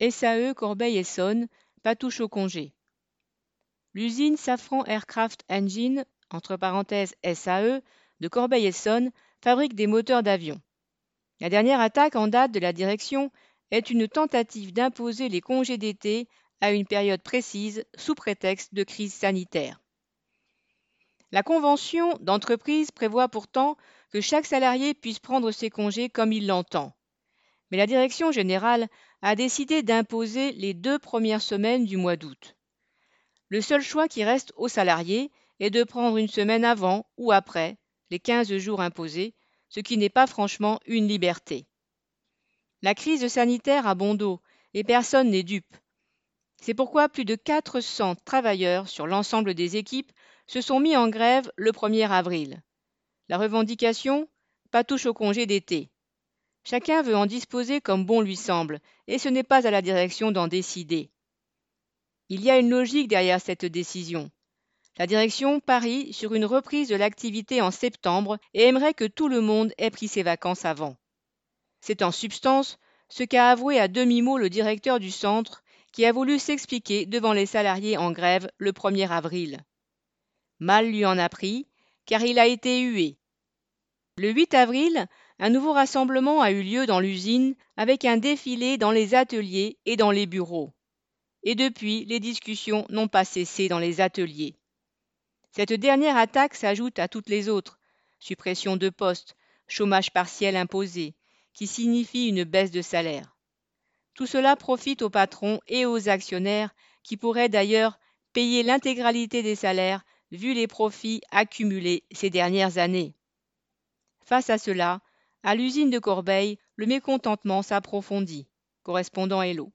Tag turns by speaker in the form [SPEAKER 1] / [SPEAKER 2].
[SPEAKER 1] SAE Corbeil-Essonne, patouche au congé. L'usine Safran Aircraft Engine, entre parenthèses SAE, de Corbeil-Essonne, fabrique des moteurs d'avion. La dernière attaque en date de la direction est une tentative d'imposer les congés d'été à une période précise sous prétexte de crise sanitaire. La convention d'entreprise prévoit pourtant que chaque salarié puisse prendre ses congés comme il l'entend. Mais la direction générale a décidé d'imposer les deux premières semaines du mois d'août. Le seul choix qui reste aux salariés est de prendre une semaine avant ou après les 15 jours imposés, ce qui n'est pas franchement une liberté. La crise sanitaire a bon dos et personne n'est dupe. C'est pourquoi plus de 400 travailleurs sur l'ensemble des équipes se sont mis en grève le 1er avril. La revendication Pas touche au congé d'été. Chacun veut en disposer comme bon lui semble, et ce n'est pas à la direction d'en décider. Il y a une logique derrière cette décision. La direction parie sur une reprise de l'activité en septembre et aimerait que tout le monde ait pris ses vacances avant. C'est en substance ce qu'a avoué à demi-mot le directeur du centre qui a voulu s'expliquer devant les salariés en grève le 1er avril. Mal lui en a pris, car il a été hué. Le 8 avril, un nouveau rassemblement a eu lieu dans l'usine avec un défilé dans les ateliers et dans les bureaux. Et depuis, les discussions n'ont pas cessé dans les ateliers. Cette dernière attaque s'ajoute à toutes les autres suppression de postes, chômage partiel imposé, qui signifie une baisse de salaire. Tout cela profite aux patrons et aux actionnaires qui pourraient d'ailleurs payer l'intégralité des salaires vu les profits accumulés ces dernières années. Face à cela, à l'usine de Corbeil, le mécontentement s'approfondit. Correspondant.